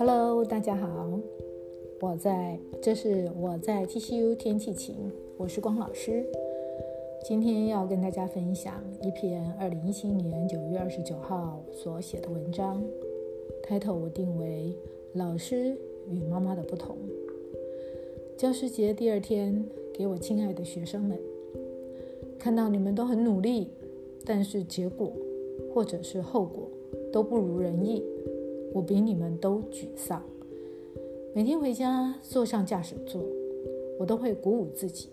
Hello，大家好，我在，这是我在 TCU 天气晴，我是光老师。今天要跟大家分享一篇二零一七年九月二十九号所写的文章，title 我定为《老师与妈妈的不同》。教师节第二天，给我亲爱的学生们，看到你们都很努力，但是结果或者是后果都不如人意，我比你们都沮丧。每天回家坐上驾驶座，我都会鼓舞自己，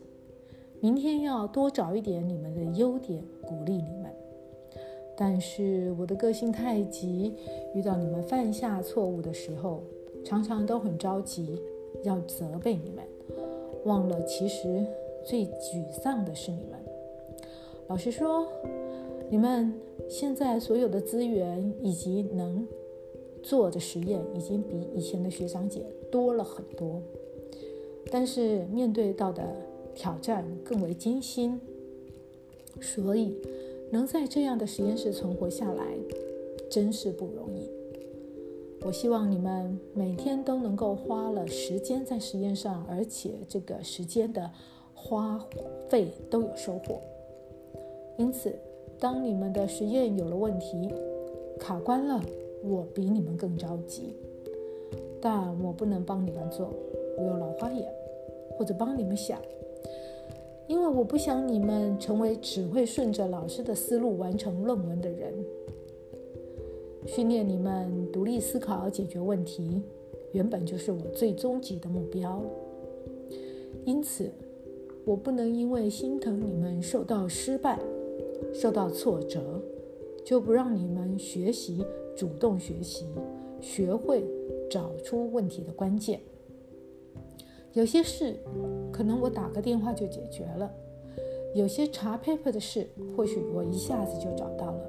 明天要多找一点你们的优点，鼓励你们。但是我的个性太急，遇到你们犯下错误的时候，常常都很着急，要责备你们，忘了其实最沮丧的是你们。老实说，你们现在所有的资源以及能做的实验，已经比以前的学长姐。多了很多，但是面对到的挑战更为艰辛，所以能在这样的实验室存活下来，真是不容易。我希望你们每天都能够花了时间在实验上，而且这个时间的花费都有收获。因此，当你们的实验有了问题，卡关了，我比你们更着急。但我不能帮你们做，我有老花眼，或者帮你们想，因为我不想你们成为只会顺着老师的思路完成论文的人。训练你们独立思考、解决问题，原本就是我最终极的目标。因此，我不能因为心疼你们受到失败、受到挫折，就不让你们学习，主动学习，学会。找出问题的关键。有些事可能我打个电话就解决了，有些查 paper 的事或许我一下子就找到了。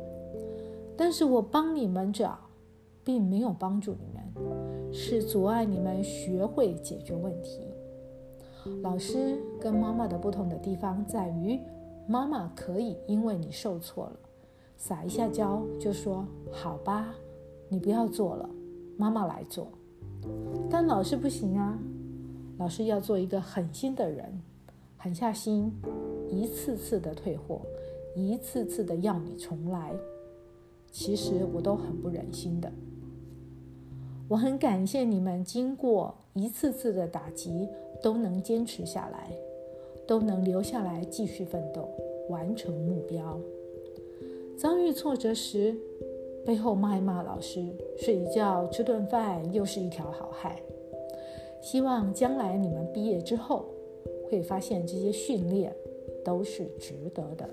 但是我帮你们找，并没有帮助你们，是阻碍你们学会解决问题。老师跟妈妈的不同的地方在于，妈妈可以因为你受挫了，撒一下娇就说好吧，你不要做了。妈妈来做，但老师不行啊！老师要做一个狠心的人，狠下心，一次次的退货，一次次的要你重来。其实我都很不忍心的。我很感谢你们，经过一次次的打击，都能坚持下来，都能留下来继续奋斗，完成目标。遭遇挫折时。背后骂一骂老师，睡一觉吃顿饭，又是一条好汉。希望将来你们毕业之后，会发现这些训练都是值得的。